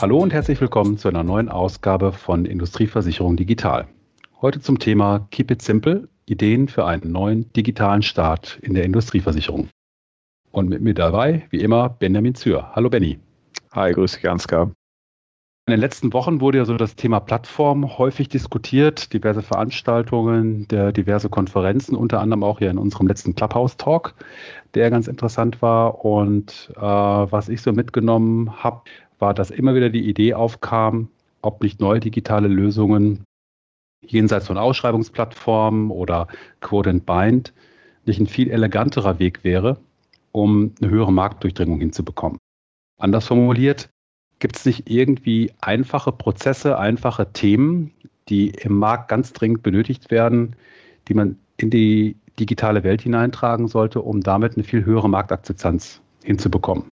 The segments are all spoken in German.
Hallo und herzlich willkommen zu einer neuen Ausgabe von Industrieversicherung Digital. Heute zum Thema Keep It Simple, Ideen für einen neuen digitalen Start in der Industrieversicherung. Und mit mir dabei, wie immer, Benjamin Zür. Hallo Benny. Hi, grüße dich, Ansgar. In den letzten Wochen wurde ja so das Thema Plattform häufig diskutiert, diverse Veranstaltungen, diverse Konferenzen, unter anderem auch hier in unserem letzten Clubhouse-Talk, der ganz interessant war. Und äh, was ich so mitgenommen habe, war, dass immer wieder die Idee aufkam, ob nicht neue digitale Lösungen jenseits von Ausschreibungsplattformen oder Quote and Bind nicht ein viel eleganterer Weg wäre, um eine höhere Marktdurchdringung hinzubekommen. Anders formuliert, Gibt es nicht irgendwie einfache Prozesse, einfache Themen, die im Markt ganz dringend benötigt werden, die man in die digitale Welt hineintragen sollte, um damit eine viel höhere Marktakzeptanz hinzubekommen?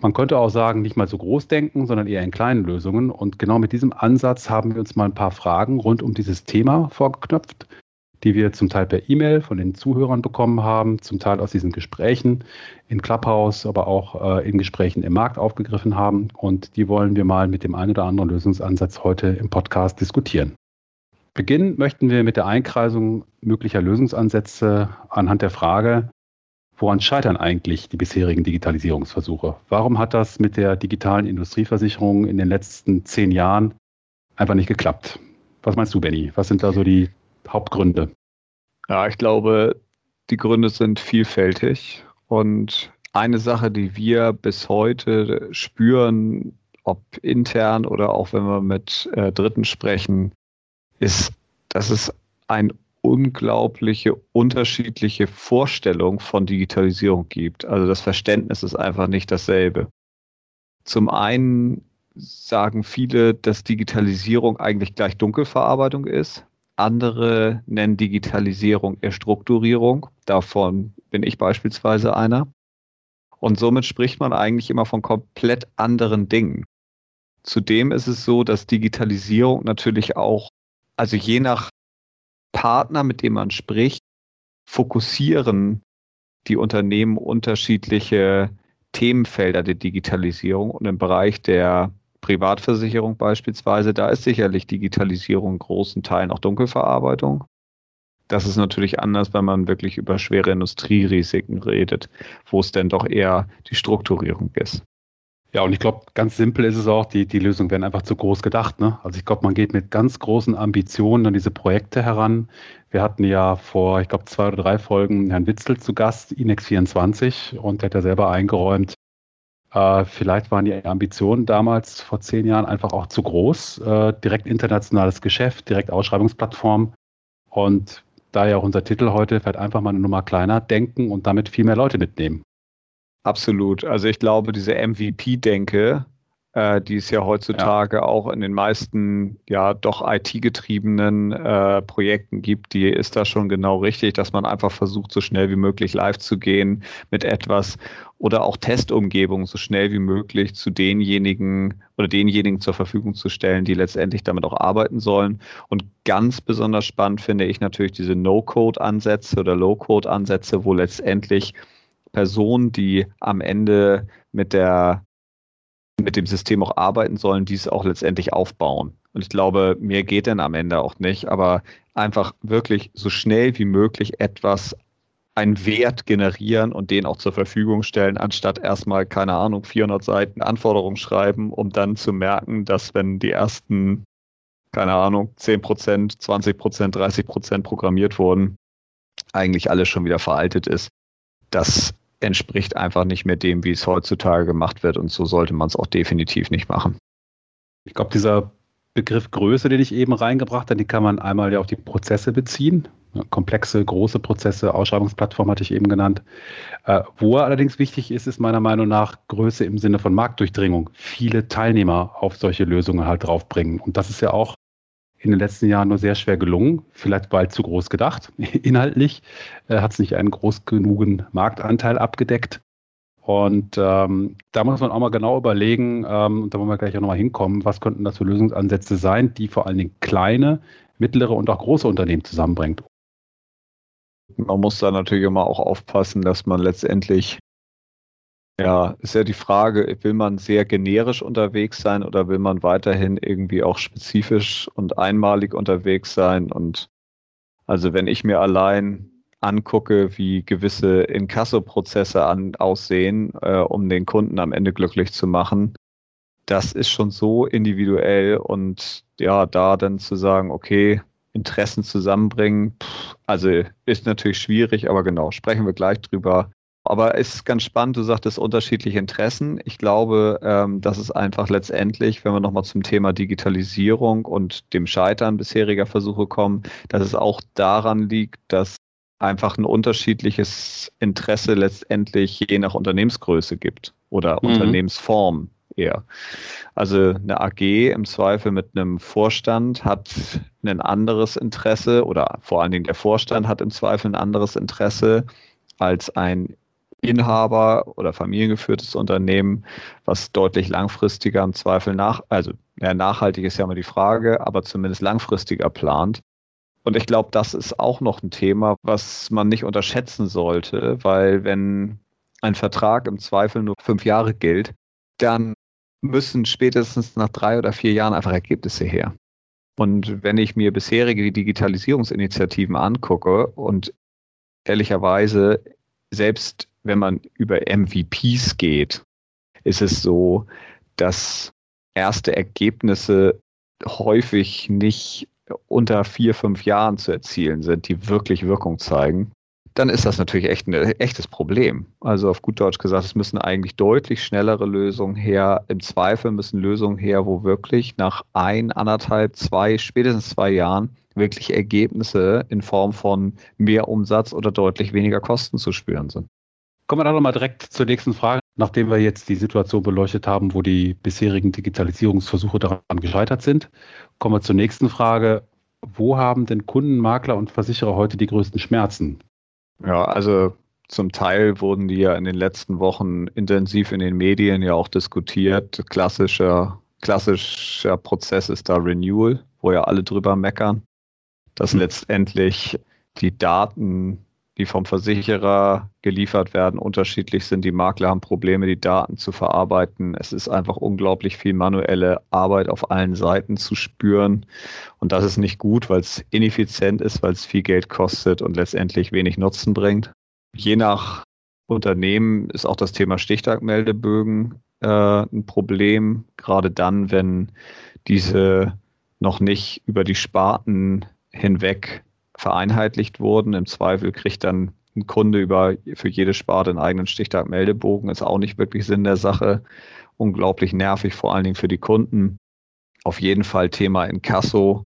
Man könnte auch sagen, nicht mal so groß denken, sondern eher in kleinen Lösungen. Und genau mit diesem Ansatz haben wir uns mal ein paar Fragen rund um dieses Thema vorgeknöpft die wir zum Teil per E-Mail von den Zuhörern bekommen haben, zum Teil aus diesen Gesprächen in Clubhouse, aber auch äh, in Gesprächen im Markt aufgegriffen haben. Und die wollen wir mal mit dem einen oder anderen Lösungsansatz heute im Podcast diskutieren. Beginnen möchten wir mit der Einkreisung möglicher Lösungsansätze anhand der Frage, woran scheitern eigentlich die bisherigen Digitalisierungsversuche? Warum hat das mit der digitalen Industrieversicherung in den letzten zehn Jahren einfach nicht geklappt? Was meinst du, Benny? Was sind da so die Hauptgründe? Ja, ich glaube, die Gründe sind vielfältig. Und eine Sache, die wir bis heute spüren, ob intern oder auch wenn wir mit äh, Dritten sprechen, ist, dass es eine unglaubliche unterschiedliche Vorstellung von Digitalisierung gibt. Also das Verständnis ist einfach nicht dasselbe. Zum einen sagen viele, dass Digitalisierung eigentlich gleich Dunkelverarbeitung ist. Andere nennen Digitalisierung eher Strukturierung. Davon bin ich beispielsweise einer. Und somit spricht man eigentlich immer von komplett anderen Dingen. Zudem ist es so, dass Digitalisierung natürlich auch, also je nach Partner, mit dem man spricht, fokussieren die Unternehmen unterschiedliche Themenfelder der Digitalisierung. Und im Bereich der Privatversicherung beispielsweise, da ist sicherlich Digitalisierung in großen Teilen auch Dunkelverarbeitung. Das ist natürlich anders, wenn man wirklich über schwere Industrierisiken redet, wo es denn doch eher die Strukturierung ist. Ja, und ich glaube, ganz simpel ist es auch, die, die Lösungen werden einfach zu groß gedacht. Ne? Also ich glaube, man geht mit ganz großen Ambitionen an diese Projekte heran. Wir hatten ja vor, ich glaube, zwei oder drei Folgen Herrn Witzel zu Gast, Inex24, und der hat ja selber eingeräumt, äh, vielleicht waren die Ambitionen damals vor zehn Jahren einfach auch zu groß. Äh, direkt internationales Geschäft, direkt Ausschreibungsplattform. Und da ja auch unser Titel heute, vielleicht einfach mal eine Nummer kleiner denken und damit viel mehr Leute mitnehmen. Absolut. Also ich glaube, diese MVP-Denke, äh, die es ja heutzutage ja. auch in den meisten ja doch IT-getriebenen äh, Projekten gibt, die ist da schon genau richtig, dass man einfach versucht, so schnell wie möglich live zu gehen mit etwas oder auch Testumgebungen so schnell wie möglich zu denjenigen oder denjenigen zur Verfügung zu stellen, die letztendlich damit auch arbeiten sollen. Und ganz besonders spannend finde ich natürlich diese No-Code-Ansätze oder Low-Code-Ansätze, wo letztendlich Personen, die am Ende mit der mit dem System auch arbeiten sollen, die es auch letztendlich aufbauen. Und ich glaube, mehr geht denn am Ende auch nicht, aber einfach wirklich so schnell wie möglich etwas, einen Wert generieren und den auch zur Verfügung stellen, anstatt erstmal, keine Ahnung, 400 Seiten Anforderungen schreiben, um dann zu merken, dass wenn die ersten, keine Ahnung, 10 Prozent, 20 Prozent, 30 Prozent programmiert wurden, eigentlich alles schon wieder veraltet ist. Das entspricht einfach nicht mehr dem, wie es heutzutage gemacht wird. Und so sollte man es auch definitiv nicht machen. Ich glaube, dieser Begriff Größe, den ich eben reingebracht habe, den kann man einmal ja auf die Prozesse beziehen. Komplexe, große Prozesse, Ausschreibungsplattform hatte ich eben genannt. Äh, wo er allerdings wichtig ist, ist meiner Meinung nach Größe im Sinne von Marktdurchdringung. Viele Teilnehmer auf solche Lösungen halt draufbringen. Und das ist ja auch in den letzten Jahren nur sehr schwer gelungen, vielleicht weil zu groß gedacht. Inhaltlich äh, hat es nicht einen groß genugen Marktanteil abgedeckt. Und ähm, da muss man auch mal genau überlegen, ähm, und da wollen wir gleich auch nochmal hinkommen, was könnten das für Lösungsansätze sein, die vor allen Dingen kleine, mittlere und auch große Unternehmen zusammenbringt. Man muss da natürlich immer auch aufpassen, dass man letztendlich Ja, ist ja die Frage, will man sehr generisch unterwegs sein oder will man weiterhin irgendwie auch spezifisch und einmalig unterwegs sein? Und also wenn ich mir allein angucke, wie gewisse Inkasso-Prozesse aussehen, äh, um den Kunden am Ende glücklich zu machen, das ist schon so individuell und ja, da dann zu sagen, okay, Interessen zusammenbringen, pff, also ist natürlich schwierig, aber genau, sprechen wir gleich drüber. Aber es ist ganz spannend, du sagtest unterschiedliche Interessen. Ich glaube, ähm, dass es einfach letztendlich, wenn wir nochmal zum Thema Digitalisierung und dem Scheitern bisheriger Versuche kommen, dass es auch daran liegt, dass einfach ein unterschiedliches Interesse letztendlich je nach Unternehmensgröße gibt oder mhm. Unternehmensform eher. Also eine AG im Zweifel mit einem Vorstand hat ein anderes Interesse oder vor allen Dingen der Vorstand hat im Zweifel ein anderes Interesse als ein Inhaber oder familiengeführtes Unternehmen, was deutlich langfristiger im Zweifel nach, also ja, nachhaltig ist ja immer die Frage, aber zumindest langfristiger plant. Und ich glaube, das ist auch noch ein Thema, was man nicht unterschätzen sollte, weil wenn ein Vertrag im Zweifel nur fünf Jahre gilt, dann müssen spätestens nach drei oder vier Jahren einfach Ergebnisse her. Und wenn ich mir bisherige Digitalisierungsinitiativen angucke und ehrlicherweise, selbst wenn man über MVPs geht, ist es so, dass erste Ergebnisse häufig nicht unter vier, fünf Jahren zu erzielen sind, die wirklich Wirkung zeigen, dann ist das natürlich echt ein echtes Problem. Also auf gut Deutsch gesagt, es müssen eigentlich deutlich schnellere Lösungen her. Im Zweifel müssen Lösungen her, wo wirklich nach ein, anderthalb, zwei, spätestens zwei Jahren wirklich Ergebnisse in Form von mehr Umsatz oder deutlich weniger Kosten zu spüren sind. Kommen wir dann nochmal direkt zur nächsten Frage. Nachdem wir jetzt die Situation beleuchtet haben, wo die bisherigen Digitalisierungsversuche daran gescheitert sind, kommen wir zur nächsten Frage. Wo haben denn Kunden, Makler und Versicherer heute die größten Schmerzen? Ja, also zum Teil wurden die ja in den letzten Wochen intensiv in den Medien ja auch diskutiert. Klassischer, klassischer Prozess ist da Renewal, wo ja alle drüber meckern, dass mhm. letztendlich die Daten die vom Versicherer geliefert werden, unterschiedlich sind. Die Makler haben Probleme, die Daten zu verarbeiten. Es ist einfach unglaublich viel manuelle Arbeit auf allen Seiten zu spüren. Und das ist nicht gut, weil es ineffizient ist, weil es viel Geld kostet und letztendlich wenig Nutzen bringt. Je nach Unternehmen ist auch das Thema Stichtagmeldebögen äh, ein Problem, gerade dann, wenn diese noch nicht über die Sparten hinweg vereinheitlicht wurden. Im Zweifel kriegt dann ein Kunde über für jede Sparte einen eigenen Stichtag-Meldebogen. Ist auch nicht wirklich Sinn der Sache. Unglaublich nervig, vor allen Dingen für die Kunden. Auf jeden Fall Thema Inkasso.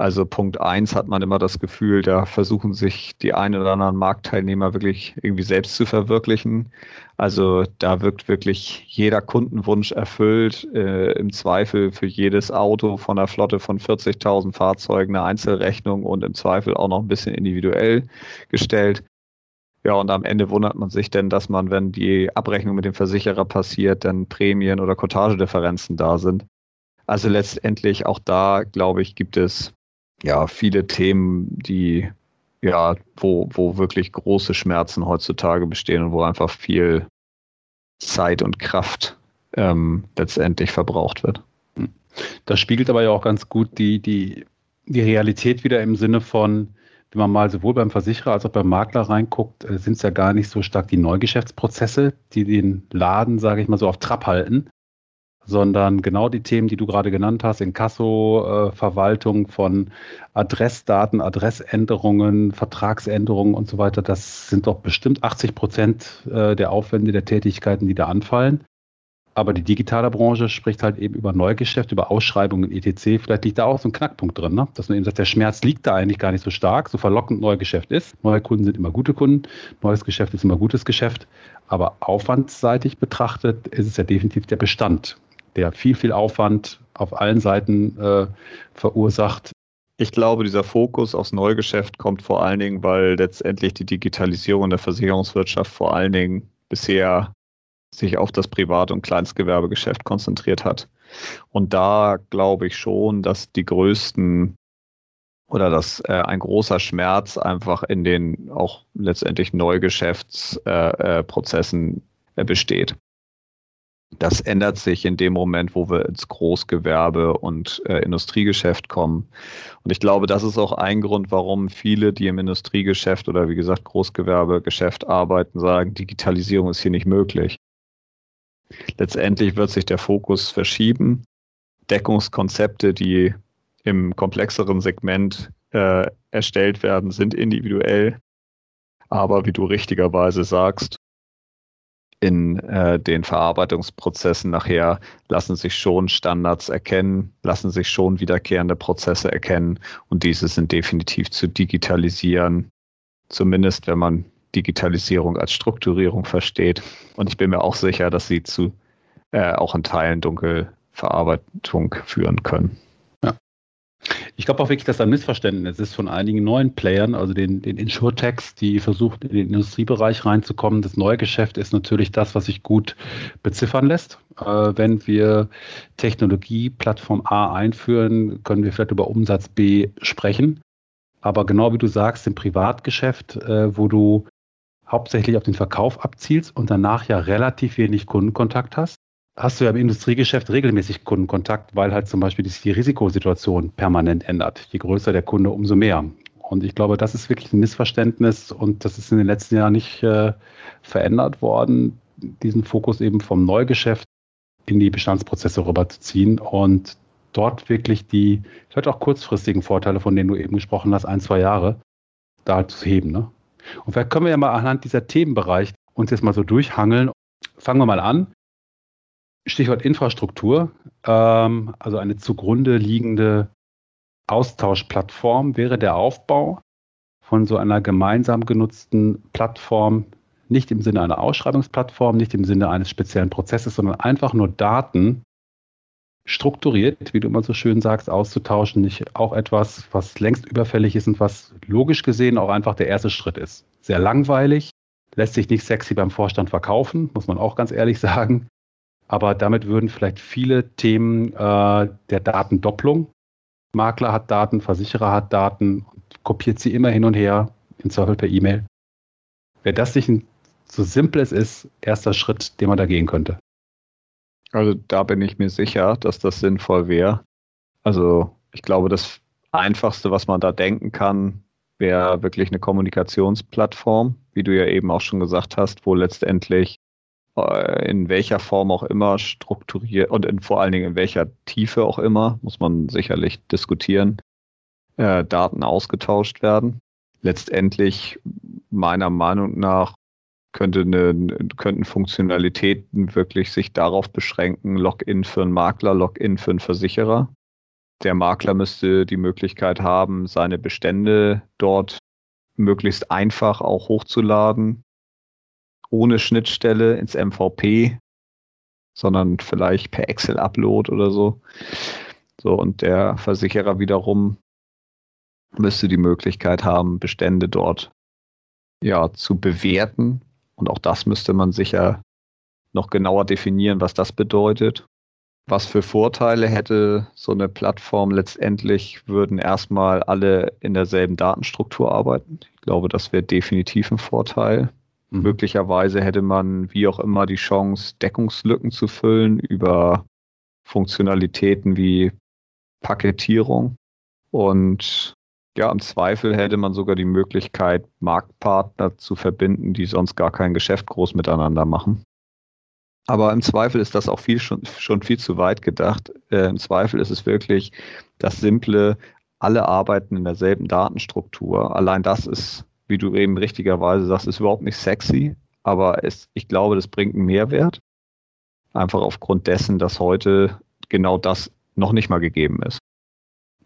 Also Punkt eins hat man immer das Gefühl, da versuchen sich die ein oder anderen Marktteilnehmer wirklich irgendwie selbst zu verwirklichen. Also da wirkt wirklich jeder Kundenwunsch erfüllt. Äh, Im Zweifel für jedes Auto von der Flotte von 40.000 Fahrzeugen eine Einzelrechnung und im Zweifel auch noch ein bisschen individuell gestellt. Ja, und am Ende wundert man sich denn, dass man, wenn die Abrechnung mit dem Versicherer passiert, dann Prämien oder Cottagedifferenzen da sind. Also letztendlich auch da, glaube ich, gibt es ja, viele Themen, die ja, wo, wo wirklich große Schmerzen heutzutage bestehen und wo einfach viel Zeit und Kraft ähm, letztendlich verbraucht wird. Das spiegelt aber ja auch ganz gut die, die, die Realität wieder im Sinne von, wenn man mal sowohl beim Versicherer als auch beim Makler reinguckt, äh, sind es ja gar nicht so stark die Neugeschäftsprozesse, die den Laden, sage ich mal so, auf Trab halten, sondern genau die Themen, die du gerade genannt hast, Inkasso, äh, Verwaltung von Adressdaten, Adressänderungen, Vertragsänderungen und so weiter, das sind doch bestimmt 80 Prozent äh, der Aufwände der Tätigkeiten, die da anfallen. Aber die digitale Branche spricht halt eben über Neugeschäft, über Ausschreibungen etc. Vielleicht liegt da auch so ein Knackpunkt drin, ne? dass man eben sagt, der Schmerz liegt da eigentlich gar nicht so stark, so verlockend Neugeschäft ist. Neue Kunden sind immer gute Kunden, neues Geschäft ist immer gutes Geschäft. Aber aufwandsseitig betrachtet ist es ja definitiv der Bestand der viel, viel Aufwand auf allen Seiten äh, verursacht. Ich glaube, dieser Fokus aufs Neugeschäft kommt vor allen Dingen, weil letztendlich die Digitalisierung der Versicherungswirtschaft vor allen Dingen bisher sich auf das Privat- und Kleinstgewerbegeschäft konzentriert hat. Und da glaube ich schon, dass die größten oder dass äh, ein großer Schmerz einfach in den auch letztendlich Neugeschäftsprozessen äh, äh, besteht. Das ändert sich in dem Moment, wo wir ins Großgewerbe und äh, Industriegeschäft kommen. Und ich glaube, das ist auch ein Grund, warum viele, die im Industriegeschäft oder wie gesagt Großgewerbegeschäft arbeiten, sagen, Digitalisierung ist hier nicht möglich. Letztendlich wird sich der Fokus verschieben. Deckungskonzepte, die im komplexeren Segment äh, erstellt werden, sind individuell. Aber wie du richtigerweise sagst, in äh, den Verarbeitungsprozessen nachher lassen sich schon Standards erkennen, lassen sich schon wiederkehrende Prozesse erkennen und diese sind definitiv zu digitalisieren, zumindest wenn man Digitalisierung als Strukturierung versteht. Und ich bin mir auch sicher, dass sie zu äh, auch in Teilen Dunkelverarbeitung führen können. Ich glaube auch wirklich, dass da ein Missverständnis ist von einigen neuen Playern, also den, den Insurtechs, die versuchen, in den Industriebereich reinzukommen. Das neue Geschäft ist natürlich das, was sich gut beziffern lässt. Äh, wenn wir Technologie Plattform A einführen, können wir vielleicht über Umsatz B sprechen. Aber genau wie du sagst, im Privatgeschäft, äh, wo du hauptsächlich auf den Verkauf abzielst und danach ja relativ wenig Kundenkontakt hast, hast du ja im Industriegeschäft regelmäßig Kundenkontakt, weil halt zum Beispiel die Risikosituation permanent ändert. Je größer der Kunde, umso mehr. Und ich glaube, das ist wirklich ein Missverständnis und das ist in den letzten Jahren nicht äh, verändert worden, diesen Fokus eben vom Neugeschäft in die Bestandsprozesse rüberzuziehen und dort wirklich die, vielleicht auch kurzfristigen Vorteile, von denen du eben gesprochen hast, ein, zwei Jahre, da zu heben. Ne? Und vielleicht können wir ja mal anhand dieser Themenbereich uns jetzt mal so durchhangeln. Fangen wir mal an. Stichwort Infrastruktur, ähm, also eine zugrunde liegende Austauschplattform wäre der Aufbau von so einer gemeinsam genutzten Plattform, nicht im Sinne einer Ausschreibungsplattform, nicht im Sinne eines speziellen Prozesses, sondern einfach nur Daten strukturiert, wie du immer so schön sagst, auszutauschen, nicht auch etwas, was längst überfällig ist und was logisch gesehen auch einfach der erste Schritt ist. Sehr langweilig, lässt sich nicht sexy beim Vorstand verkaufen, muss man auch ganz ehrlich sagen. Aber damit würden vielleicht viele Themen äh, der Datendopplung, Makler hat Daten, Versicherer hat Daten, kopiert sie immer hin und her, im Zweifel per E-Mail. Wäre das nicht ein, so simpel es ist, erster Schritt, den man da gehen könnte? Also da bin ich mir sicher, dass das sinnvoll wäre. Also ich glaube, das Einfachste, was man da denken kann, wäre wirklich eine Kommunikationsplattform, wie du ja eben auch schon gesagt hast, wo letztendlich in welcher Form auch immer strukturiert und in, vor allen Dingen in welcher Tiefe auch immer, muss man sicherlich diskutieren, äh, Daten ausgetauscht werden. Letztendlich, meiner Meinung nach, könnte eine, könnten Funktionalitäten wirklich sich darauf beschränken, Login für einen Makler, Login für einen Versicherer. Der Makler müsste die Möglichkeit haben, seine Bestände dort möglichst einfach auch hochzuladen ohne Schnittstelle ins MVP, sondern vielleicht per Excel-Upload oder so. So, und der Versicherer wiederum müsste die Möglichkeit haben, Bestände dort ja zu bewerten. Und auch das müsste man sicher noch genauer definieren, was das bedeutet. Was für Vorteile hätte so eine Plattform? Letztendlich würden erstmal alle in derselben Datenstruktur arbeiten. Ich glaube, das wäre definitiv ein Vorteil. Mhm. Möglicherweise hätte man wie auch immer die Chance, Deckungslücken zu füllen über Funktionalitäten wie Paketierung. Und ja, im Zweifel hätte man sogar die Möglichkeit, Marktpartner zu verbinden, die sonst gar kein Geschäft groß miteinander machen. Aber im Zweifel ist das auch viel schon, schon viel zu weit gedacht. Äh, Im Zweifel ist es wirklich das simple, alle arbeiten in derselben Datenstruktur. Allein das ist wie du eben richtigerweise sagst, ist überhaupt nicht sexy, aber es, ich glaube, das bringt einen Mehrwert. Einfach aufgrund dessen, dass heute genau das noch nicht mal gegeben ist.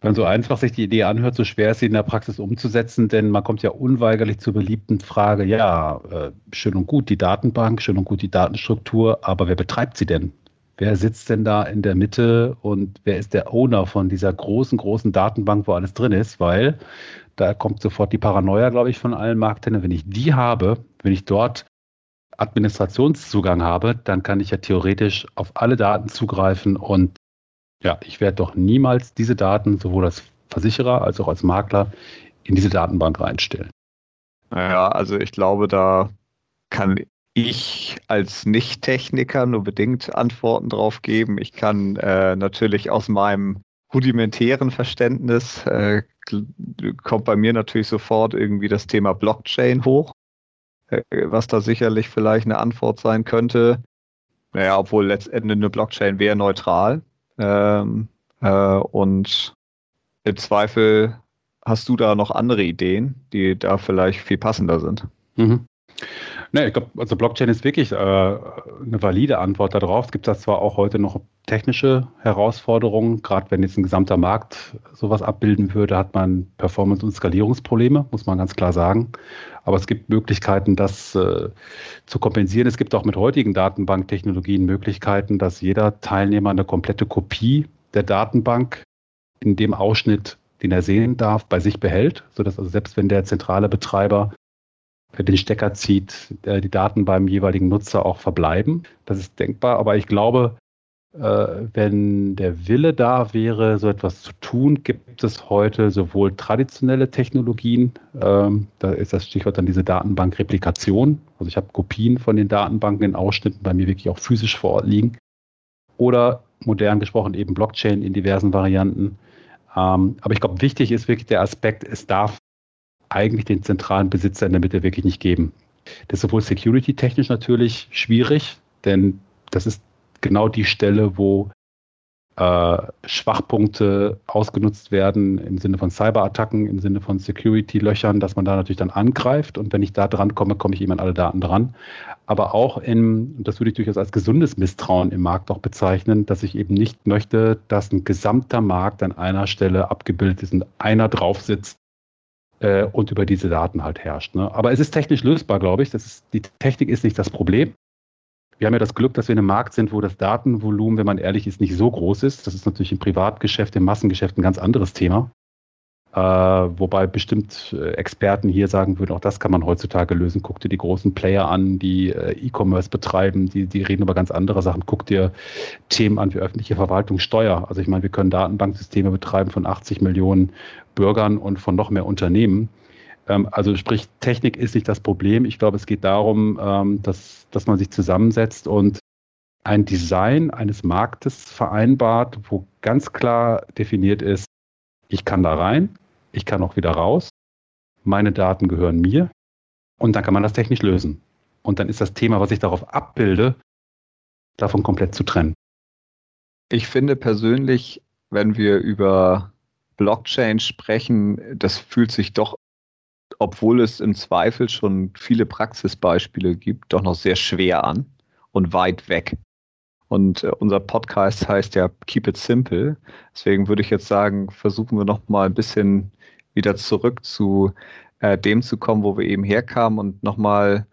Wenn so einfach sich die Idee anhört, so schwer ist sie in der Praxis umzusetzen, denn man kommt ja unweigerlich zur beliebten Frage, ja, äh, schön und gut die Datenbank, schön und gut die Datenstruktur, aber wer betreibt sie denn? Wer sitzt denn da in der Mitte und wer ist der Owner von dieser großen, großen Datenbank, wo alles drin ist? Weil da kommt sofort die Paranoia, glaube ich, von allen Marktteilnehmern. Wenn ich die habe, wenn ich dort Administrationszugang habe, dann kann ich ja theoretisch auf alle Daten zugreifen und ja, ich werde doch niemals diese Daten, sowohl als Versicherer als auch als Makler, in diese Datenbank reinstellen. Naja, also ich glaube, da kann ich als Nicht-Techniker nur bedingt Antworten drauf geben. Ich kann äh, natürlich aus meinem rudimentären Verständnis äh, kommt bei mir natürlich sofort irgendwie das Thema Blockchain hoch, äh, was da sicherlich vielleicht eine Antwort sein könnte. Naja, obwohl letztendlich eine Blockchain wäre neutral. Ähm, äh, und im Zweifel hast du da noch andere Ideen, die da vielleicht viel passender sind. Mhm. Ne, ich glaube, also Blockchain ist wirklich äh, eine valide Antwort darauf. Es gibt da zwar auch heute noch technische Herausforderungen, gerade wenn jetzt ein gesamter Markt sowas abbilden würde, hat man Performance- und Skalierungsprobleme, muss man ganz klar sagen. Aber es gibt Möglichkeiten, das äh, zu kompensieren. Es gibt auch mit heutigen Datenbanktechnologien Möglichkeiten, dass jeder Teilnehmer eine komplette Kopie der Datenbank in dem Ausschnitt, den er sehen darf, bei sich behält, sodass also selbst wenn der zentrale Betreiber den Stecker zieht, die Daten beim jeweiligen Nutzer auch verbleiben. Das ist denkbar, aber ich glaube, äh, wenn der Wille da wäre, so etwas zu tun, gibt es heute sowohl traditionelle Technologien, ähm, da ist das Stichwort dann diese Datenbankreplikation, also ich habe Kopien von den Datenbanken in Ausschnitten bei mir wirklich auch physisch vor Ort liegen, oder modern gesprochen eben Blockchain in diversen Varianten. Ähm, aber ich glaube, wichtig ist wirklich der Aspekt, es darf eigentlich den zentralen Besitzer in der Mitte wirklich nicht geben. Das ist sowohl security-technisch natürlich schwierig, denn das ist genau die Stelle, wo äh, Schwachpunkte ausgenutzt werden im Sinne von Cyberattacken, im Sinne von Security-Löchern, dass man da natürlich dann angreift und wenn ich da dran komme, komme ich eben an alle Daten dran. Aber auch in, das würde ich durchaus als gesundes Misstrauen im Markt auch bezeichnen, dass ich eben nicht möchte, dass ein gesamter Markt an einer Stelle abgebildet ist und einer drauf sitzt äh, und über diese Daten halt herrscht. Ne? Aber es ist technisch lösbar, glaube ich. Das ist, die Technik ist nicht das Problem. Wir haben ja das Glück, dass wir in einem Markt sind, wo das Datenvolumen, wenn man ehrlich ist, nicht so groß ist. Das ist natürlich im Privatgeschäft, im Massengeschäft ein ganz anderes Thema. Äh, wobei bestimmt äh, Experten hier sagen würden, auch das kann man heutzutage lösen. Guck dir die großen Player an, die äh, E-Commerce betreiben, die, die reden über ganz andere Sachen. Guck dir Themen an wie öffentliche Verwaltung, Steuer. Also ich meine, wir können Datenbanksysteme betreiben von 80 Millionen Bürgern und von noch mehr Unternehmen. Ähm, also sprich, Technik ist nicht das Problem. Ich glaube, es geht darum, ähm, dass, dass man sich zusammensetzt und ein Design eines Marktes vereinbart, wo ganz klar definiert ist, ich kann da rein, ich kann auch wieder raus, meine Daten gehören mir und dann kann man das technisch lösen. Und dann ist das Thema, was ich darauf abbilde, davon komplett zu trennen. Ich finde persönlich, wenn wir über Blockchain sprechen, das fühlt sich doch, obwohl es im Zweifel schon viele Praxisbeispiele gibt, doch noch sehr schwer an und weit weg. Und äh, unser Podcast heißt ja Keep It Simple. Deswegen würde ich jetzt sagen, versuchen wir noch mal ein bisschen wieder zurück zu äh, dem zu kommen, wo wir eben herkamen und noch mal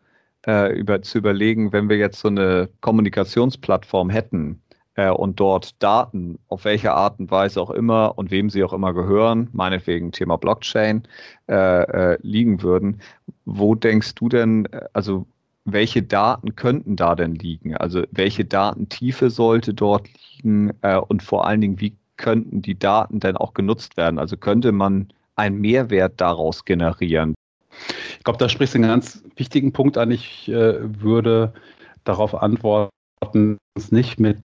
äh, über, zu überlegen, wenn wir jetzt so eine Kommunikationsplattform hätten, äh, und dort Daten, auf welche Art und Weise auch immer und wem sie auch immer gehören, meinetwegen Thema Blockchain, äh, äh, liegen würden. Wo denkst du denn, äh, also welche Daten könnten da denn liegen? Also welche Datentiefe sollte dort liegen äh, und vor allen Dingen, wie könnten die Daten denn auch genutzt werden? Also könnte man einen Mehrwert daraus generieren? Ich glaube, da sprichst du einen ganz wichtigen Punkt an. Ich äh, würde darauf antworten, es nicht mit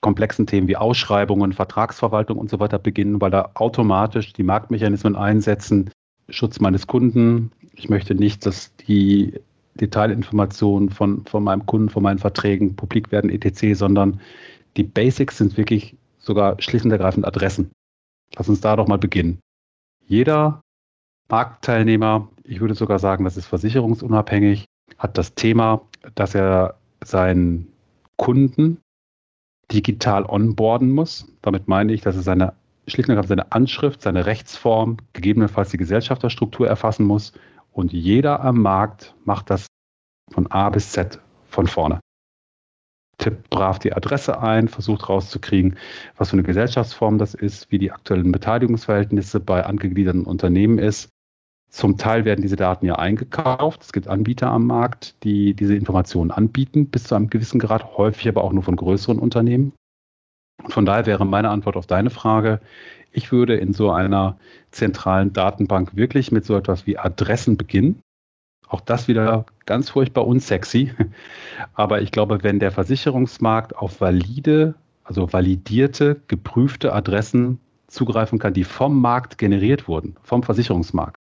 komplexen Themen wie Ausschreibungen, Vertragsverwaltung und so weiter beginnen, weil da automatisch die Marktmechanismen einsetzen, Schutz meines Kunden. Ich möchte nicht, dass die Detailinformationen von, von meinem Kunden, von meinen Verträgen publik werden, etc., sondern die Basics sind wirklich sogar schlicht und ergreifend Adressen. Lass uns da doch mal beginnen. Jeder Marktteilnehmer, ich würde sogar sagen, das ist versicherungsunabhängig, hat das Thema, dass er seinen Kunden digital onboarden muss. Damit meine ich, dass er seine schlicht und seine Anschrift, seine Rechtsform, gegebenenfalls die Gesellschafterstruktur erfassen muss. Und jeder am Markt macht das von A bis Z von vorne. Tippt brav die Adresse ein, versucht rauszukriegen, was für eine Gesellschaftsform das ist, wie die aktuellen Beteiligungsverhältnisse bei angegliederten Unternehmen ist, zum Teil werden diese Daten ja eingekauft. Es gibt Anbieter am Markt, die diese Informationen anbieten, bis zu einem gewissen Grad, häufig aber auch nur von größeren Unternehmen. Und von daher wäre meine Antwort auf deine Frage, ich würde in so einer zentralen Datenbank wirklich mit so etwas wie Adressen beginnen. Auch das wieder ganz furchtbar unsexy. Aber ich glaube, wenn der Versicherungsmarkt auf valide, also validierte, geprüfte Adressen zugreifen kann, die vom Markt generiert wurden, vom Versicherungsmarkt,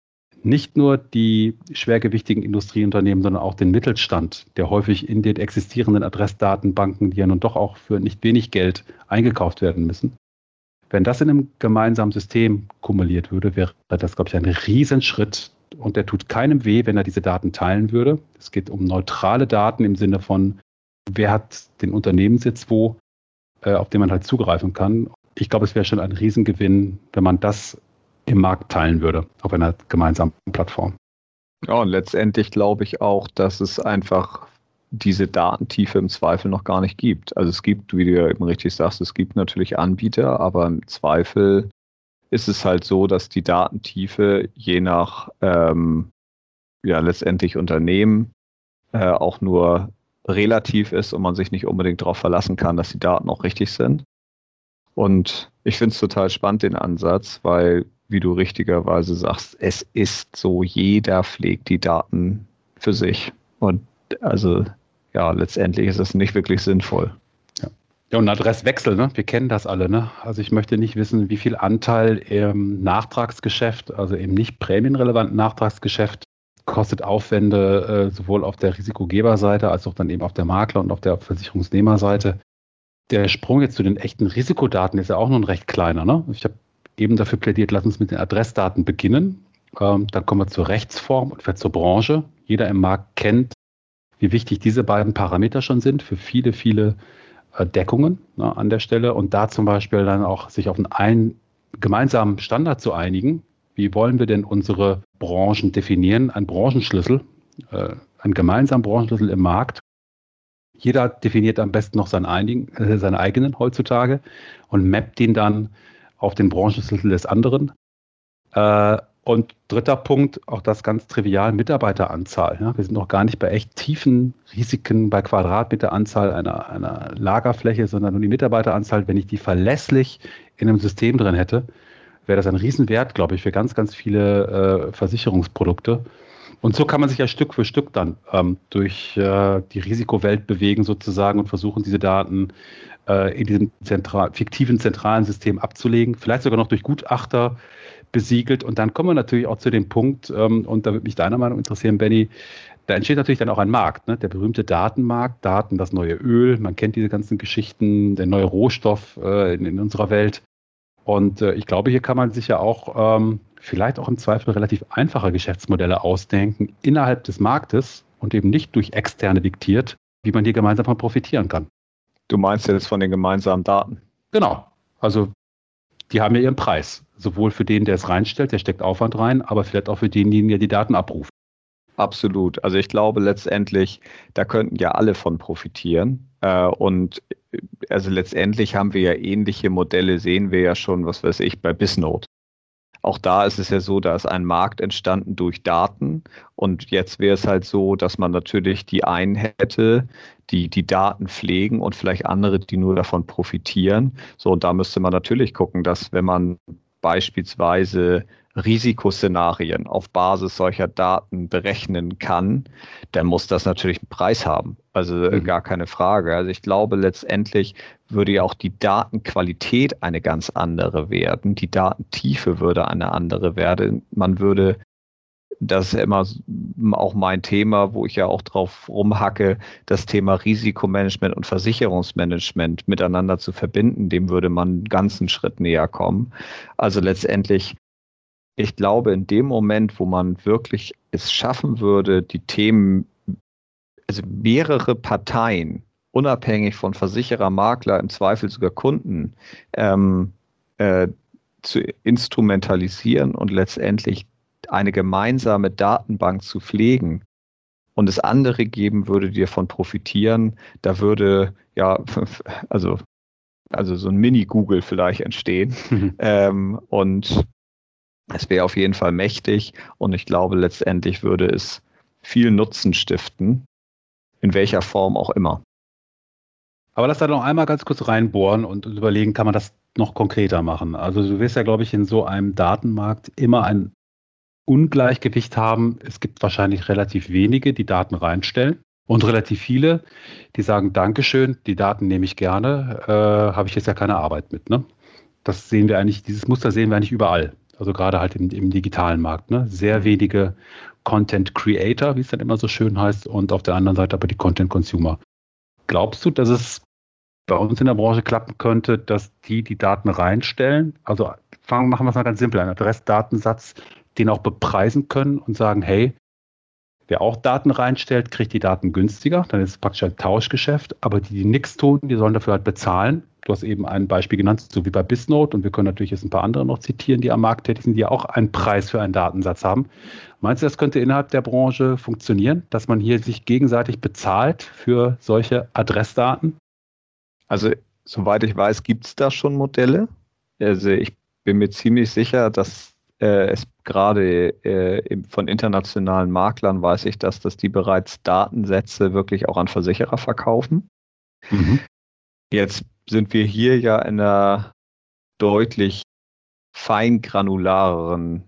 nicht nur die schwergewichtigen Industrieunternehmen, sondern auch den Mittelstand, der häufig in den existierenden Adressdatenbanken, die ja nun doch auch für nicht wenig Geld eingekauft werden müssen. Wenn das in einem gemeinsamen System kumuliert würde, wäre das, glaube ich, ein Riesenschritt und der tut keinem weh, wenn er diese Daten teilen würde. Es geht um neutrale Daten im Sinne von, wer hat den Unternehmenssitz wo, äh, auf den man halt zugreifen kann. Ich glaube, es wäre schon ein Riesengewinn, wenn man das im Markt teilen würde, auf einer gemeinsamen Plattform. Ja, und letztendlich glaube ich auch, dass es einfach diese Datentiefe im Zweifel noch gar nicht gibt. Also es gibt, wie du ja eben richtig sagst, es gibt natürlich Anbieter, aber im Zweifel ist es halt so, dass die Datentiefe je nach ähm, ja letztendlich Unternehmen äh, auch nur relativ ist und man sich nicht unbedingt darauf verlassen kann, dass die Daten auch richtig sind. Und ich finde es total spannend, den Ansatz, weil, wie du richtigerweise sagst, es ist so, jeder pflegt die Daten für sich. Und also ja, letztendlich ist es nicht wirklich sinnvoll. Ja, und Adresswechsel, ne? wir kennen das alle. Ne? Also ich möchte nicht wissen, wie viel Anteil im Nachtragsgeschäft, also im nicht prämienrelevanten Nachtragsgeschäft, kostet Aufwände äh, sowohl auf der Risikogeberseite als auch dann eben auf der Makler- und auf der Versicherungsnehmerseite. Der Sprung jetzt zu den echten Risikodaten ist ja auch noch ein recht kleiner. Ne? Ich habe eben dafür plädiert, lass uns mit den Adressdaten beginnen. Ähm, dann kommen wir zur Rechtsform und zur Branche. Jeder im Markt kennt, wie wichtig diese beiden Parameter schon sind für viele, viele Deckungen ne, an der Stelle und da zum Beispiel dann auch sich auf einen gemeinsamen Standard zu einigen. Wie wollen wir denn unsere Branchen definieren? Ein Branchenschlüssel, äh, ein gemeinsamer Branchenschlüssel im Markt. Jeder definiert am besten noch seinen, einigen, äh, seinen eigenen heutzutage und mappt ihn dann auf den Branchenschlüssel des anderen. Äh, und dritter Punkt, auch das ganz trivial, Mitarbeiteranzahl. Ja, wir sind noch gar nicht bei echt tiefen Risiken bei Quadratmeteranzahl einer, einer Lagerfläche, sondern nur die Mitarbeiteranzahl. Wenn ich die verlässlich in einem System drin hätte, wäre das ein Riesenwert, glaube ich, für ganz, ganz viele äh, Versicherungsprodukte. Und so kann man sich ja Stück für Stück dann ähm, durch äh, die Risikowelt bewegen sozusagen und versuchen, diese Daten äh, in diesem zentral, fiktiven zentralen System abzulegen. Vielleicht sogar noch durch Gutachter besiegelt. Und dann kommen wir natürlich auch zu dem Punkt, ähm, und da würde mich deine Meinung interessieren, Benny, da entsteht natürlich dann auch ein Markt, ne? der berühmte Datenmarkt, Daten, das neue Öl, man kennt diese ganzen Geschichten, der neue Rohstoff äh, in, in, unserer Welt. Und äh, ich glaube, hier kann man sich ja auch ähm, vielleicht auch im Zweifel relativ einfache Geschäftsmodelle ausdenken innerhalb des Marktes und eben nicht durch externe diktiert, wie man hier gemeinsam von profitieren kann. Du meinst jetzt von den gemeinsamen Daten? Genau. Also die haben ja ihren Preis. Sowohl für den, der es reinstellt, der steckt Aufwand rein, aber vielleicht auch für denjenigen, der die Daten abruft. Absolut. Also ich glaube letztendlich, da könnten ja alle von profitieren. Äh, und äh, also letztendlich haben wir ja ähnliche Modelle, sehen wir ja schon, was weiß ich, bei Bisnode. Auch da ist es ja so, da ist ein Markt entstanden durch Daten und jetzt wäre es halt so, dass man natürlich die einen hätte, die die Daten pflegen und vielleicht andere, die nur davon profitieren. So, und da müsste man natürlich gucken, dass wenn man beispielsweise Risikoszenarien auf Basis solcher Daten berechnen kann, dann muss das natürlich einen Preis haben. Also mhm. gar keine Frage. Also ich glaube, letztendlich würde ja auch die Datenqualität eine ganz andere werden. Die Datentiefe würde eine andere werden. Man würde das ist immer auch mein Thema, wo ich ja auch drauf rumhacke, das Thema Risikomanagement und Versicherungsmanagement miteinander zu verbinden, dem würde man einen ganzen Schritt näher kommen. Also letztendlich, ich glaube, in dem Moment, wo man wirklich es schaffen würde, die Themen, also mehrere Parteien, unabhängig von Versicherer, Makler, im Zweifel sogar Kunden, ähm, äh, zu instrumentalisieren und letztendlich eine gemeinsame Datenbank zu pflegen und es andere geben würde, die davon profitieren, da würde ja, also, also so ein Mini-Google vielleicht entstehen. Mhm. Ähm, und es wäre auf jeden Fall mächtig und ich glaube, letztendlich würde es viel Nutzen stiften, in welcher Form auch immer. Aber lass da noch einmal ganz kurz reinbohren und überlegen, kann man das noch konkreter machen? Also du wirst ja, glaube ich, in so einem Datenmarkt immer ein Ungleichgewicht haben. Es gibt wahrscheinlich relativ wenige, die Daten reinstellen und relativ viele, die sagen, Dankeschön, die Daten nehme ich gerne, äh, habe ich jetzt ja keine Arbeit mit. Ne? Das sehen wir eigentlich, dieses Muster sehen wir eigentlich überall. Also gerade halt im, im digitalen Markt. Ne? Sehr wenige Content Creator, wie es dann immer so schön heißt, und auf der anderen Seite aber die Content Consumer. Glaubst du, dass es bei uns in der Branche klappen könnte, dass die die Daten reinstellen? Also fangen, machen wir es mal ganz simpel, einen Adressdatensatz, den auch bepreisen können und sagen, hey, wer auch Daten reinstellt, kriegt die Daten günstiger. Dann ist es praktisch ein Tauschgeschäft. Aber die, die nichts tun, die sollen dafür halt bezahlen. Du hast eben ein Beispiel genannt, so wie bei Bisnote. Und wir können natürlich jetzt ein paar andere noch zitieren, die am Markt tätig sind, die auch einen Preis für einen Datensatz haben. Meinst du, das könnte innerhalb der Branche funktionieren, dass man hier sich gegenseitig bezahlt für solche Adressdaten? Also, soweit ich weiß, gibt es da schon Modelle. Also, ich bin mir ziemlich sicher, dass äh, es gerade äh, von internationalen Maklern weiß ich, dass, dass die bereits Datensätze wirklich auch an Versicherer verkaufen. Mhm. Jetzt sind wir hier ja in einer deutlich feingranulareren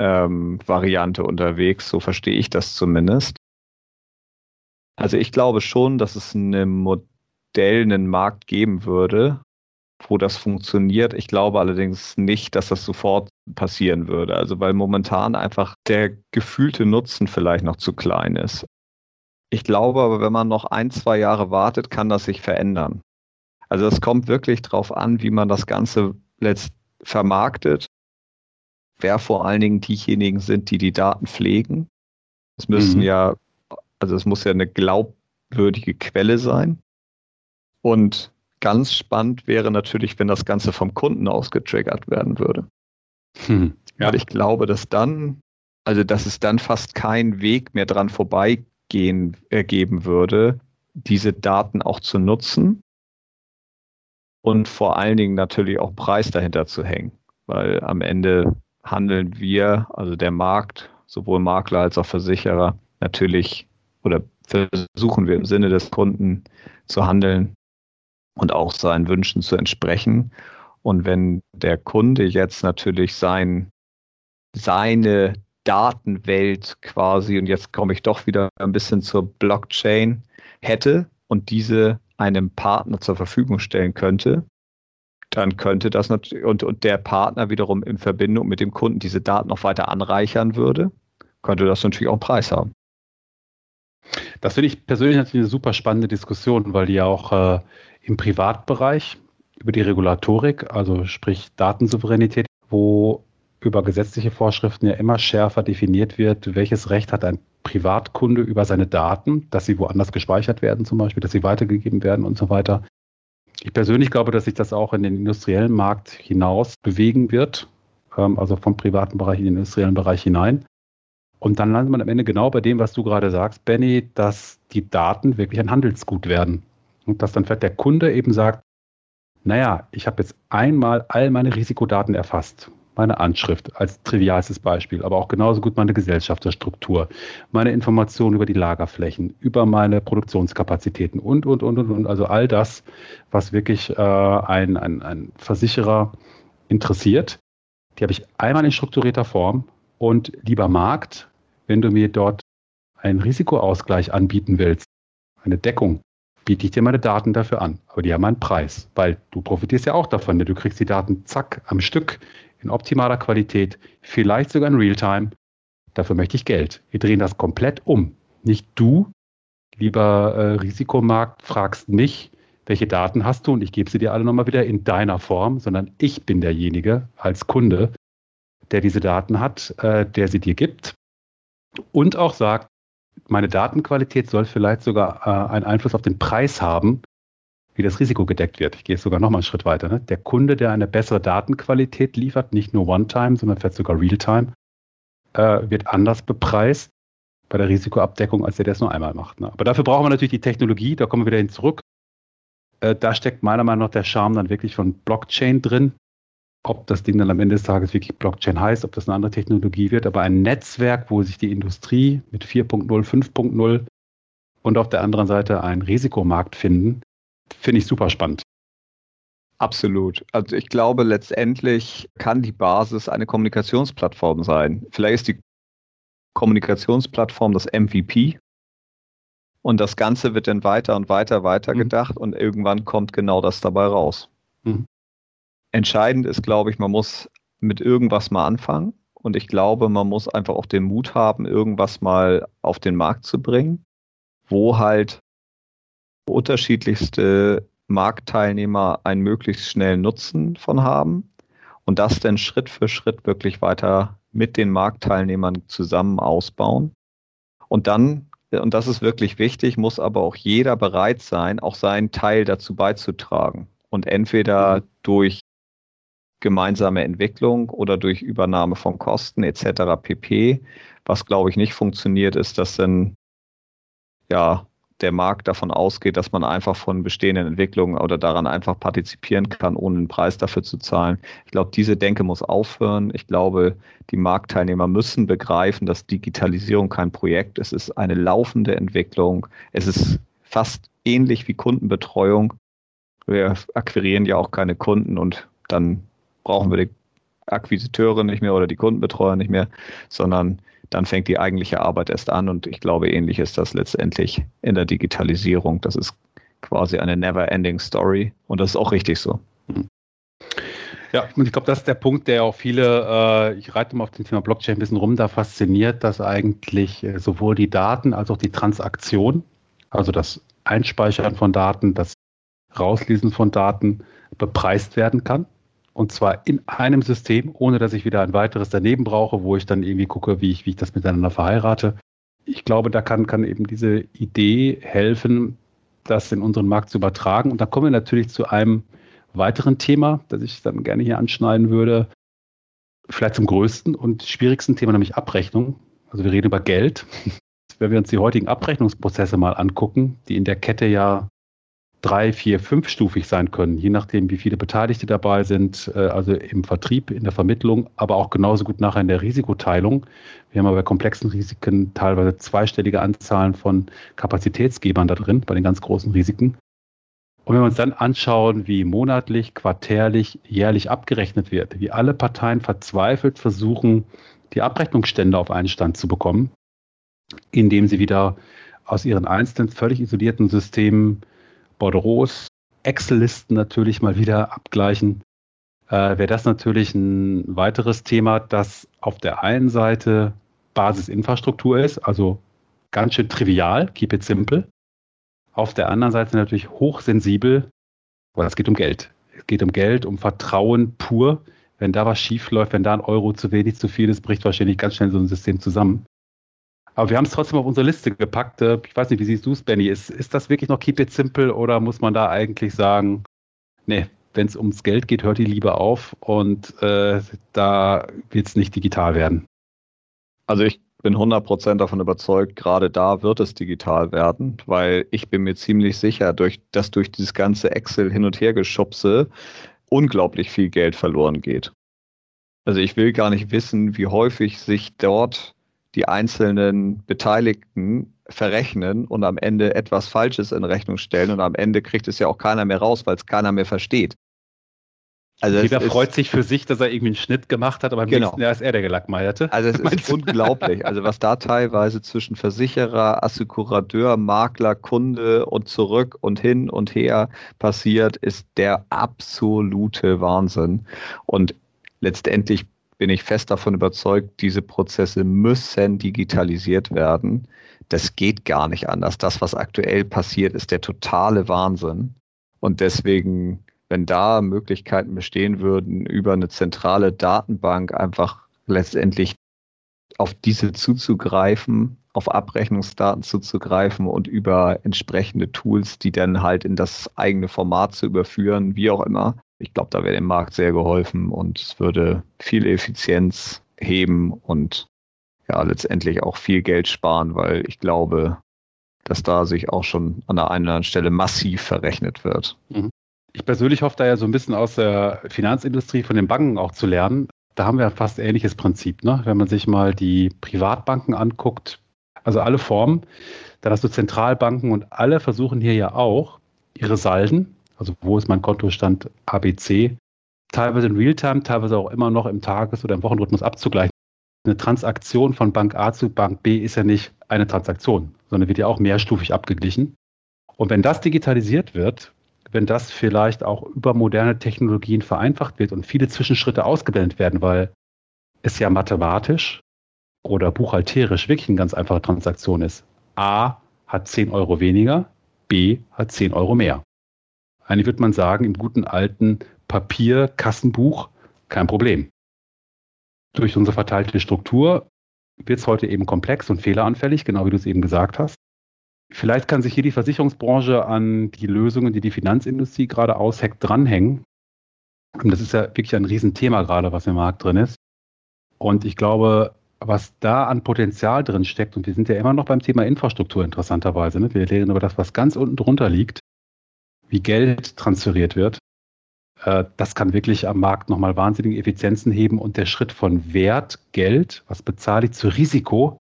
ähm, Variante unterwegs, so verstehe ich das zumindest. Also ich glaube schon, dass es ein Modell, einen Markt geben würde, wo das funktioniert. Ich glaube allerdings nicht, dass das sofort passieren würde. Also weil momentan einfach der gefühlte Nutzen vielleicht noch zu klein ist. Ich glaube aber, wenn man noch ein, zwei Jahre wartet, kann das sich verändern. Also es kommt wirklich darauf an, wie man das Ganze letzt vermarktet, wer vor allen Dingen diejenigen sind, die die Daten pflegen. Es müssen mhm. ja, also es muss ja eine glaubwürdige Quelle sein. Und Ganz spannend wäre natürlich, wenn das Ganze vom Kunden aus getriggert werden würde. Hm, ja. Weil ich glaube, dass dann, also dass es dann fast keinen Weg mehr dran vorbeigehen äh, geben würde, diese Daten auch zu nutzen und vor allen Dingen natürlich auch Preis dahinter zu hängen. Weil am Ende handeln wir, also der Markt, sowohl Makler als auch Versicherer, natürlich oder versuchen wir im Sinne des Kunden zu handeln, und auch seinen Wünschen zu entsprechen. Und wenn der Kunde jetzt natürlich sein, seine Datenwelt quasi, und jetzt komme ich doch wieder ein bisschen zur Blockchain, hätte und diese einem Partner zur Verfügung stellen könnte, dann könnte das natürlich, und, und der Partner wiederum in Verbindung mit dem Kunden diese Daten noch weiter anreichern würde, könnte das natürlich auch einen Preis haben. Das finde ich persönlich natürlich eine super spannende Diskussion, weil die ja auch äh, im Privatbereich über die Regulatorik, also sprich Datensouveränität, wo über gesetzliche Vorschriften ja immer schärfer definiert wird, welches Recht hat ein Privatkunde über seine Daten, dass sie woanders gespeichert werden zum Beispiel, dass sie weitergegeben werden und so weiter. Ich persönlich glaube, dass sich das auch in den industriellen Markt hinaus bewegen wird, ähm, also vom privaten Bereich in den industriellen Bereich hinein. Und dann landet man am Ende genau bei dem, was du gerade sagst, Benny, dass die Daten wirklich ein Handelsgut werden. Und dass dann vielleicht der Kunde eben sagt, naja, ich habe jetzt einmal all meine Risikodaten erfasst. Meine Anschrift als trivialstes Beispiel, aber auch genauso gut meine Gesellschaftsstruktur, meine Informationen über die Lagerflächen, über meine Produktionskapazitäten und, und, und, und, und. Also all das, was wirklich äh, ein, ein, ein Versicherer interessiert, die habe ich einmal in strukturierter Form und lieber Markt, wenn du mir dort einen Risikoausgleich anbieten willst, eine Deckung, biete ich dir meine Daten dafür an. Aber die haben einen Preis, weil du profitierst ja auch davon. Du kriegst die Daten zack am Stück in optimaler Qualität, vielleicht sogar in Realtime. Dafür möchte ich Geld. Wir drehen das komplett um. Nicht du, lieber äh, Risikomarkt, fragst mich, welche Daten hast du und ich gebe sie dir alle nochmal wieder in deiner Form, sondern ich bin derjenige als Kunde, der diese Daten hat, äh, der sie dir gibt und auch sagt, meine Datenqualität soll vielleicht sogar äh, einen Einfluss auf den Preis haben, wie das Risiko gedeckt wird. Ich gehe sogar noch mal einen Schritt weiter. Ne? Der Kunde, der eine bessere Datenqualität liefert, nicht nur One-Time, sondern vielleicht sogar Real-Time, äh, wird anders bepreist bei der Risikoabdeckung, als der, der es nur einmal macht. Ne? Aber dafür brauchen wir natürlich die Technologie, da kommen wir wieder hin zurück. Äh, da steckt meiner Meinung nach der Charme dann wirklich von Blockchain drin, ob das Ding dann am Ende des Tages wirklich Blockchain heißt, ob das eine andere Technologie wird, aber ein Netzwerk, wo sich die Industrie mit 4.0, 5.0 und auf der anderen Seite einen Risikomarkt finden, finde ich super spannend. Absolut. Also ich glaube, letztendlich kann die Basis eine Kommunikationsplattform sein. Vielleicht ist die Kommunikationsplattform, das MVP. Und das Ganze wird dann weiter und weiter, weiter mhm. gedacht und irgendwann kommt genau das dabei raus. Mhm. Entscheidend ist, glaube ich, man muss mit irgendwas mal anfangen. Und ich glaube, man muss einfach auch den Mut haben, irgendwas mal auf den Markt zu bringen, wo halt unterschiedlichste Marktteilnehmer einen möglichst schnellen Nutzen von haben und das dann Schritt für Schritt wirklich weiter mit den Marktteilnehmern zusammen ausbauen. Und dann, und das ist wirklich wichtig, muss aber auch jeder bereit sein, auch seinen Teil dazu beizutragen. Und entweder mhm. durch gemeinsame Entwicklung oder durch Übernahme von Kosten etc. pp. Was glaube ich nicht funktioniert, ist, dass dann ja der Markt davon ausgeht, dass man einfach von bestehenden Entwicklungen oder daran einfach partizipieren kann, ohne einen Preis dafür zu zahlen. Ich glaube, diese Denke muss aufhören. Ich glaube, die Marktteilnehmer müssen begreifen, dass Digitalisierung kein Projekt ist. Es ist eine laufende Entwicklung. Es ist fast ähnlich wie Kundenbetreuung. Wir akquirieren ja auch keine Kunden und dann brauchen wir die Akquisiteure nicht mehr oder die Kundenbetreuer nicht mehr, sondern dann fängt die eigentliche Arbeit erst an. Und ich glaube, ähnlich ist das letztendlich in der Digitalisierung. Das ist quasi eine never-ending Story und das ist auch richtig so. Ja, und ich glaube, das ist der Punkt, der auch viele, äh, ich reite mal auf dem Thema Blockchain ein bisschen rum, da fasziniert, dass eigentlich äh, sowohl die Daten als auch die Transaktion, also das Einspeichern von Daten, das Rauslesen von Daten bepreist werden kann. Und zwar in einem System, ohne dass ich wieder ein weiteres daneben brauche, wo ich dann irgendwie gucke, wie ich, wie ich das miteinander verheirate. Ich glaube, da kann, kann eben diese Idee helfen, das in unseren Markt zu übertragen. Und da kommen wir natürlich zu einem weiteren Thema, das ich dann gerne hier anschneiden würde. Vielleicht zum größten und schwierigsten Thema, nämlich Abrechnung. Also wir reden über Geld. Wenn wir uns die heutigen Abrechnungsprozesse mal angucken, die in der Kette ja drei, vier, fünfstufig sein können, je nachdem, wie viele Beteiligte dabei sind, äh, also im Vertrieb, in der Vermittlung, aber auch genauso gut nachher in der Risikoteilung. Wir haben aber bei komplexen Risiken teilweise zweistellige Anzahlen von Kapazitätsgebern da drin, bei den ganz großen Risiken. Und wenn wir uns dann anschauen, wie monatlich, quartärlich, jährlich abgerechnet wird, wie alle Parteien verzweifelt versuchen, die Abrechnungsstände auf einen Stand zu bekommen, indem sie wieder aus ihren einzelnen völlig isolierten Systemen Bordereaux, Excel-Listen natürlich mal wieder abgleichen, äh, wäre das natürlich ein weiteres Thema, das auf der einen Seite Basisinfrastruktur ist, also ganz schön trivial, keep it simple. Auf der anderen Seite natürlich hochsensibel, weil es geht um Geld. Es geht um Geld, um Vertrauen pur. Wenn da was schief läuft, wenn da ein Euro zu wenig, zu viel ist, bricht wahrscheinlich ganz schnell so ein System zusammen. Aber wir haben es trotzdem auf unsere Liste gepackt. Äh, ich weiß nicht, wie siehst du es, Benny? Ist, ist das wirklich noch Keep It Simple oder muss man da eigentlich sagen, nee, wenn es ums Geld geht, hört die Liebe auf und äh, da wird es nicht digital werden? Also ich bin 100% davon überzeugt, gerade da wird es digital werden, weil ich bin mir ziemlich sicher, durch, dass durch dieses ganze Excel hin und her geschubse unglaublich viel Geld verloren geht. Also ich will gar nicht wissen, wie häufig sich dort die einzelnen Beteiligten verrechnen und am Ende etwas Falsches in Rechnung stellen und am Ende kriegt es ja auch keiner mehr raus, weil es keiner mehr versteht. Also Jeder freut sich für sich, dass er irgendwie einen Schnitt gemacht hat, aber im genau. nächsten Jahr ist er der Gelackmeierte. Also es ist unglaublich. Also was da teilweise zwischen Versicherer, Assekurateur, Makler, Kunde und zurück und hin und her passiert, ist der absolute Wahnsinn. Und letztendlich bin ich fest davon überzeugt, diese Prozesse müssen digitalisiert werden. Das geht gar nicht anders. Das, was aktuell passiert, ist der totale Wahnsinn. Und deswegen, wenn da Möglichkeiten bestehen würden, über eine zentrale Datenbank einfach letztendlich auf diese zuzugreifen, auf Abrechnungsdaten zuzugreifen und über entsprechende Tools, die dann halt in das eigene Format zu überführen, wie auch immer, ich glaube, da wäre dem Markt sehr geholfen und es würde viel Effizienz heben und ja, letztendlich auch viel Geld sparen, weil ich glaube, dass da sich auch schon an der einen oder anderen Stelle massiv verrechnet wird. Mhm. Ich persönlich hoffe da ja so ein bisschen aus der Finanzindustrie von den Banken auch zu lernen. Da haben wir ein fast ähnliches Prinzip, ne? Wenn man sich mal die Privatbanken anguckt, also alle Formen, dann hast du Zentralbanken und alle versuchen hier ja auch, ihre Salden also wo ist mein Kontostand ABC, teilweise in Realtime, teilweise auch immer noch im Tages- oder im Wochenrhythmus abzugleichen. eine Transaktion von Bank A zu Bank B ist ja nicht eine Transaktion, sondern wird ja auch mehrstufig abgeglichen. Und wenn das digitalisiert wird, wenn das vielleicht auch über moderne Technologien vereinfacht wird und viele Zwischenschritte ausgeblendet werden, weil es ja mathematisch oder buchhalterisch wirklich eine ganz einfache Transaktion ist. A hat 10 Euro weniger, B hat 10 Euro mehr. Eigentlich würde man sagen, im guten alten Papier, Kassenbuch, kein Problem. Durch unsere verteilte Struktur wird es heute eben komplex und fehleranfällig, genau wie du es eben gesagt hast. Vielleicht kann sich hier die Versicherungsbranche an die Lösungen, die die Finanzindustrie gerade ausheckt, dranhängen. Und das ist ja wirklich ein Riesenthema gerade, was im Markt drin ist. Und ich glaube, was da an Potenzial drin steckt, und wir sind ja immer noch beim Thema Infrastruktur interessanterweise, ne? wir reden über das, was ganz unten drunter liegt, wie Geld transferiert wird, äh, das kann wirklich am Markt nochmal wahnsinnige Effizienzen heben und der Schritt von Wert, Geld, was bezahle ich, zu Risiko,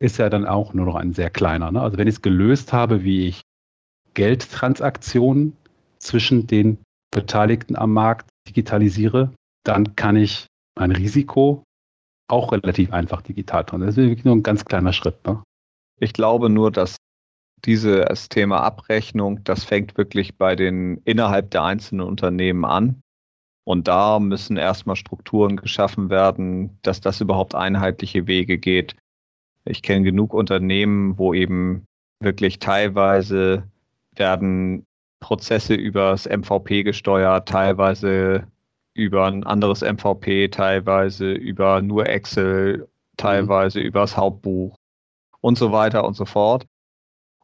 ist ja dann auch nur noch ein sehr kleiner. Ne? Also wenn ich es gelöst habe, wie ich Geldtransaktionen zwischen den Beteiligten am Markt digitalisiere, dann kann ich ein Risiko auch relativ einfach digital tun. Das ist wirklich nur ein ganz kleiner Schritt. Ne? Ich glaube nur, dass dieses Thema Abrechnung, das fängt wirklich bei den innerhalb der einzelnen Unternehmen an. Und da müssen erstmal Strukturen geschaffen werden, dass das überhaupt einheitliche Wege geht. Ich kenne genug Unternehmen, wo eben wirklich teilweise werden Prozesse übers MVP gesteuert, teilweise über ein anderes MVP, teilweise über nur Excel, teilweise mhm. übers Hauptbuch und so weiter und so fort.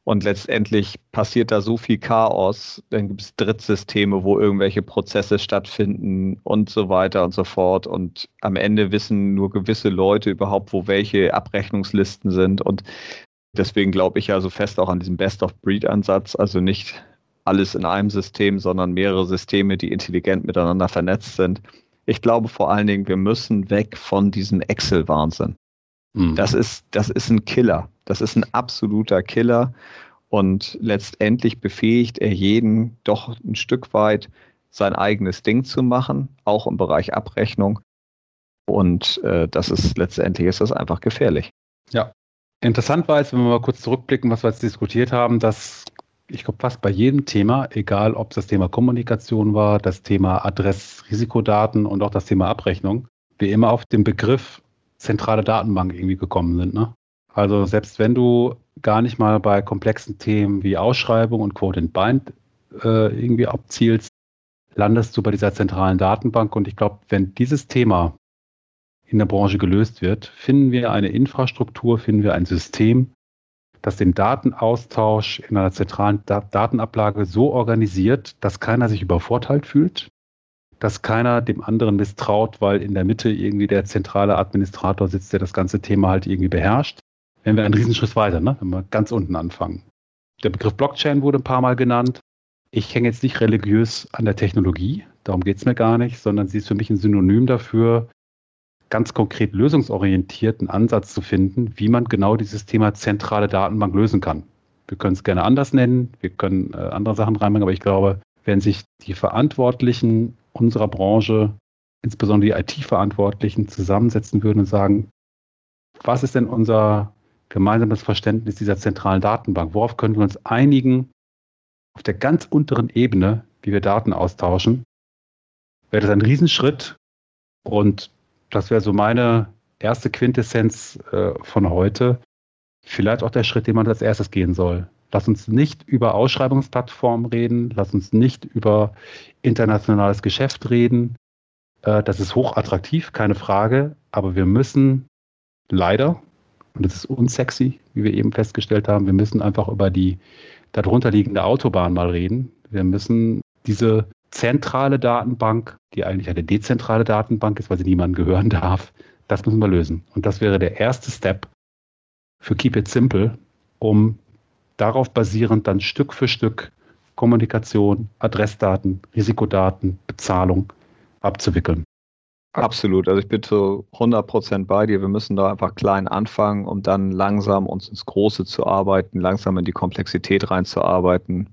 Und letztendlich passiert da so viel Chaos. Dann gibt es Drittsysteme, wo irgendwelche Prozesse stattfinden und so weiter und so fort. Und am Ende wissen nur gewisse Leute überhaupt, wo welche Abrechnungslisten sind. Und deswegen glaube ich ja so fest auch an diesem Best-of-Breed-Ansatz. Also nicht alles in einem System, sondern mehrere Systeme, die intelligent miteinander vernetzt sind. Ich glaube vor allen Dingen, wir müssen weg von diesem Excel-Wahnsinn. Mhm. Das, ist, das ist ein Killer. Das ist ein absoluter Killer und letztendlich befähigt er jeden doch ein Stück weit sein eigenes Ding zu machen, auch im Bereich Abrechnung. Und äh, das ist letztendlich ist das einfach gefährlich. Ja. Interessant war jetzt, wenn wir mal kurz zurückblicken, was wir jetzt diskutiert haben, dass ich glaube, fast bei jedem Thema, egal ob es das Thema Kommunikation war, das Thema Adressrisikodaten und auch das Thema Abrechnung, wir immer auf den Begriff zentrale Datenbank irgendwie gekommen sind. Ne? Also selbst wenn du gar nicht mal bei komplexen Themen wie Ausschreibung und Quote and Bind äh, irgendwie abzielst, landest du bei dieser zentralen Datenbank. Und ich glaube, wenn dieses Thema in der Branche gelöst wird, finden wir eine Infrastruktur, finden wir ein System, das den Datenaustausch in einer zentralen da Datenablage so organisiert, dass keiner sich übervorteilt fühlt, dass keiner dem anderen misstraut, weil in der Mitte irgendwie der zentrale Administrator sitzt, der das ganze Thema halt irgendwie beherrscht, wären wir einen Riesenschritt weiter, ne? wenn wir ganz unten anfangen. Der Begriff Blockchain wurde ein paar Mal genannt. Ich hänge jetzt nicht religiös an der Technologie, darum geht es mir gar nicht, sondern sie ist für mich ein Synonym dafür, ganz konkret lösungsorientierten Ansatz zu finden, wie man genau dieses Thema zentrale Datenbank lösen kann. Wir können es gerne anders nennen, wir können äh, andere Sachen reinbringen, aber ich glaube, wenn sich die Verantwortlichen unserer Branche, insbesondere die IT-Verantwortlichen, zusammensetzen würden und sagen, was ist denn unser gemeinsames Verständnis dieser zentralen Datenbank. Worauf können wir uns einigen auf der ganz unteren Ebene, wie wir Daten austauschen? Wäre das ein Riesenschritt und das wäre so meine erste Quintessenz äh, von heute. Vielleicht auch der Schritt, den man als erstes gehen soll. Lass uns nicht über Ausschreibungsplattformen reden, lass uns nicht über internationales Geschäft reden. Äh, das ist hochattraktiv, keine Frage, aber wir müssen leider, und das ist unsexy, wie wir eben festgestellt haben. Wir müssen einfach über die darunter liegende Autobahn mal reden. Wir müssen diese zentrale Datenbank, die eigentlich eine dezentrale Datenbank ist, weil sie niemandem gehören darf, das müssen wir lösen. Und das wäre der erste Step für Keep It Simple, um darauf basierend dann Stück für Stück Kommunikation, Adressdaten, Risikodaten, Bezahlung abzuwickeln. Absolut. Also ich bin zu 100 Prozent bei dir. Wir müssen da einfach klein anfangen, um dann langsam uns ins Große zu arbeiten, langsam in die Komplexität reinzuarbeiten.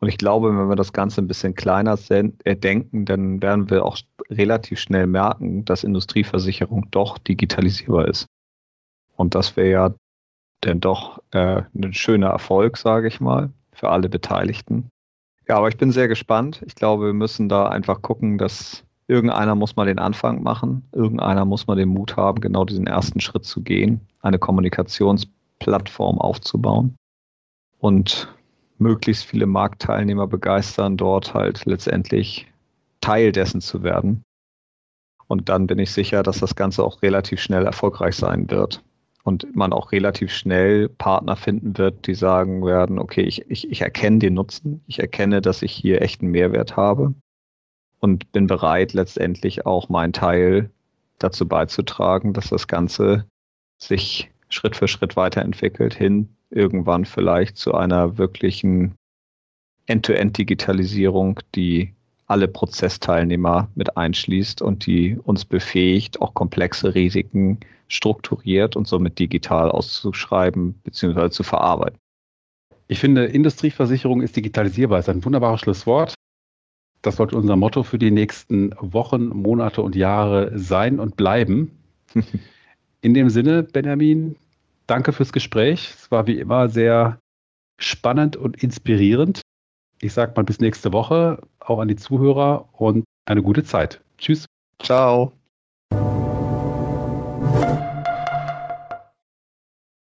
Und ich glaube, wenn wir das Ganze ein bisschen kleiner äh, denken, dann werden wir auch relativ schnell merken, dass Industrieversicherung doch digitalisierbar ist. Und das wäre ja dann doch äh, ein schöner Erfolg, sage ich mal, für alle Beteiligten. Ja, aber ich bin sehr gespannt. Ich glaube, wir müssen da einfach gucken, dass irgendeiner muss mal den Anfang machen. Irgendeiner muss mal den Mut haben, genau diesen ersten Schritt zu gehen, eine Kommunikationsplattform aufzubauen und möglichst viele Marktteilnehmer begeistern, dort halt letztendlich Teil dessen zu werden. Und dann bin ich sicher, dass das Ganze auch relativ schnell erfolgreich sein wird. Und man auch relativ schnell Partner finden wird, die sagen werden, okay, ich, ich, ich erkenne den Nutzen, ich erkenne, dass ich hier echten Mehrwert habe und bin bereit, letztendlich auch meinen Teil dazu beizutragen, dass das Ganze sich Schritt für Schritt weiterentwickelt, hin irgendwann vielleicht zu einer wirklichen End-to-End-Digitalisierung, die alle Prozessteilnehmer mit einschließt und die uns befähigt, auch komplexe Risiken strukturiert und somit digital auszuschreiben bzw. zu verarbeiten. Ich finde, Industrieversicherung ist digitalisierbar. Das ist ein wunderbares Schlusswort. Das sollte unser Motto für die nächsten Wochen, Monate und Jahre sein und bleiben. In dem Sinne, Benjamin, danke fürs Gespräch. Es war wie immer sehr spannend und inspirierend. Ich sage mal bis nächste Woche, auch an die Zuhörer und eine gute Zeit. Tschüss. Ciao.